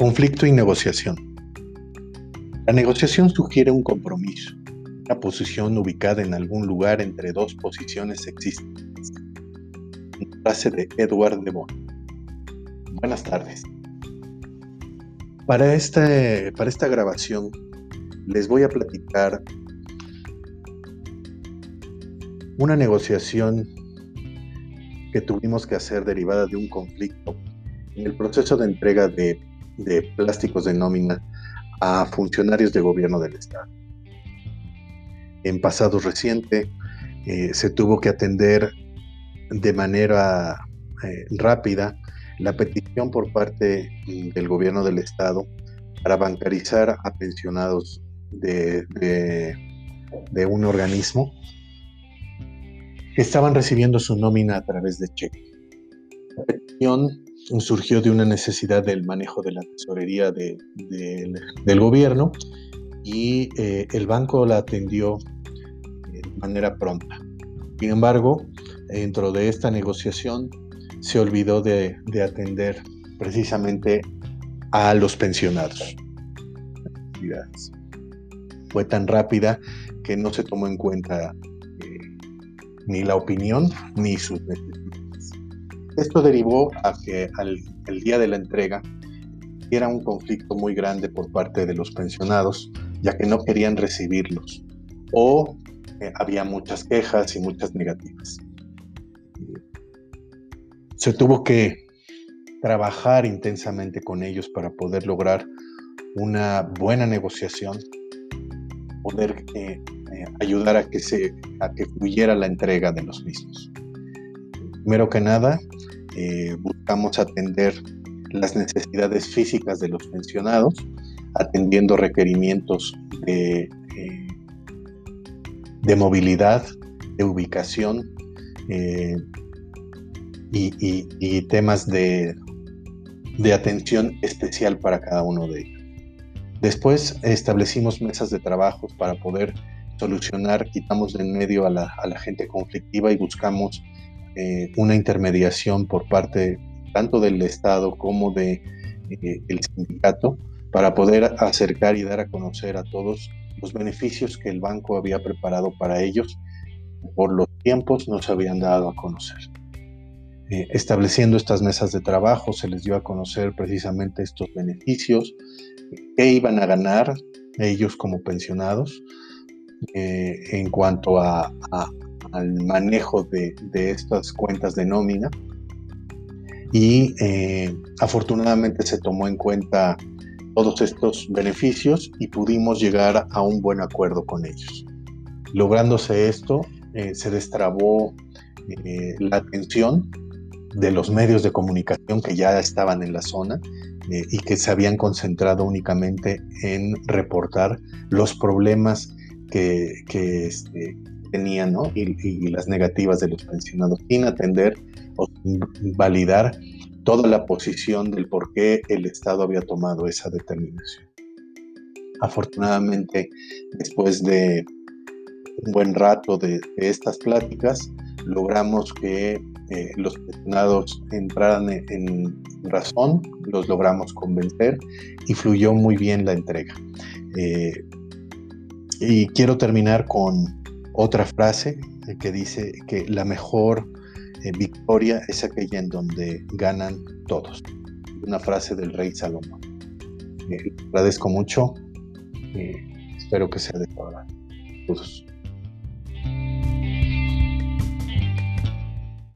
Conflicto y negociación. La negociación sugiere un compromiso, una posición ubicada en algún lugar entre dos posiciones existentes. frase de Edward de Bon. Buenas tardes. Para, este, para esta grabación les voy a platicar una negociación que tuvimos que hacer derivada de un conflicto en el proceso de entrega de de plásticos de nómina a funcionarios de gobierno del Estado. En pasado reciente eh, se tuvo que atender de manera eh, rápida la petición por parte del gobierno del Estado para bancarizar a pensionados de, de un organismo que estaban recibiendo su nómina a través de cheque. La petición surgió de una necesidad del manejo de la tesorería del gobierno y eh, el banco la atendió de manera pronta. Sin embargo, dentro de esta negociación se olvidó de, atender precisamente a los pensionados. Fue tan rápida que no se tomó en cuenta eh, ni la opinión ni sus. Esto derivó a que al el día de la entrega era un conflicto muy grande por parte de los pensionados, ya que no querían recibirlos o eh, había muchas quejas y muchas negativas. Se tuvo que trabajar intensamente con ellos para poder lograr una buena negociación, poder eh, eh, ayudar a que, se, a que fluyera la entrega de los mismos. Primero que nada, eh, buscamos atender las necesidades físicas de los pensionados, atendiendo requerimientos de, eh, de movilidad, de ubicación eh, y, temas de, de atención especial para cada uno de ellos. Después establecimos mesas de trabajo para poder solucionar, quitamos de en medio a la, a la gente conflictiva y buscamos eh, una intermediación por parte tanto del Estado como del de, eh, sindicato para poder acercar y dar a conocer a todos los beneficios que el banco había preparado para ellos. Por los tiempos no se habían dado a conocer. Eh, estableciendo estas mesas de trabajo se les dio a conocer precisamente estos beneficios, qué iban a ganar ellos como pensionados en cuanto a, al manejo de, estas cuentas de nómina y eh, afortunadamente se tomó en cuenta todos estos beneficios y pudimos llegar a un buen acuerdo con ellos. Lográndose esto, eh, se destrabó eh, la atención de los medios de comunicación que ya estaban en la zona y que se habían concentrado únicamente en reportar los problemas que, que, este, tenían y, las negativas de los pensionados, sin atender o validar toda la posición del por qué el Estado había tomado esa determinación. Afortunadamente, después de un buen rato de, estas pláticas, logramos que eh, los pensionados entraran en, razón, los logramos convencer y fluyó muy bien la entrega. Eh, y quiero terminar con otra frase que dice que la mejor eh, victoria es aquella en donde ganan todos. Una frase del rey Salomón. Eh, agradezco mucho. Eh, espero que sea de todos.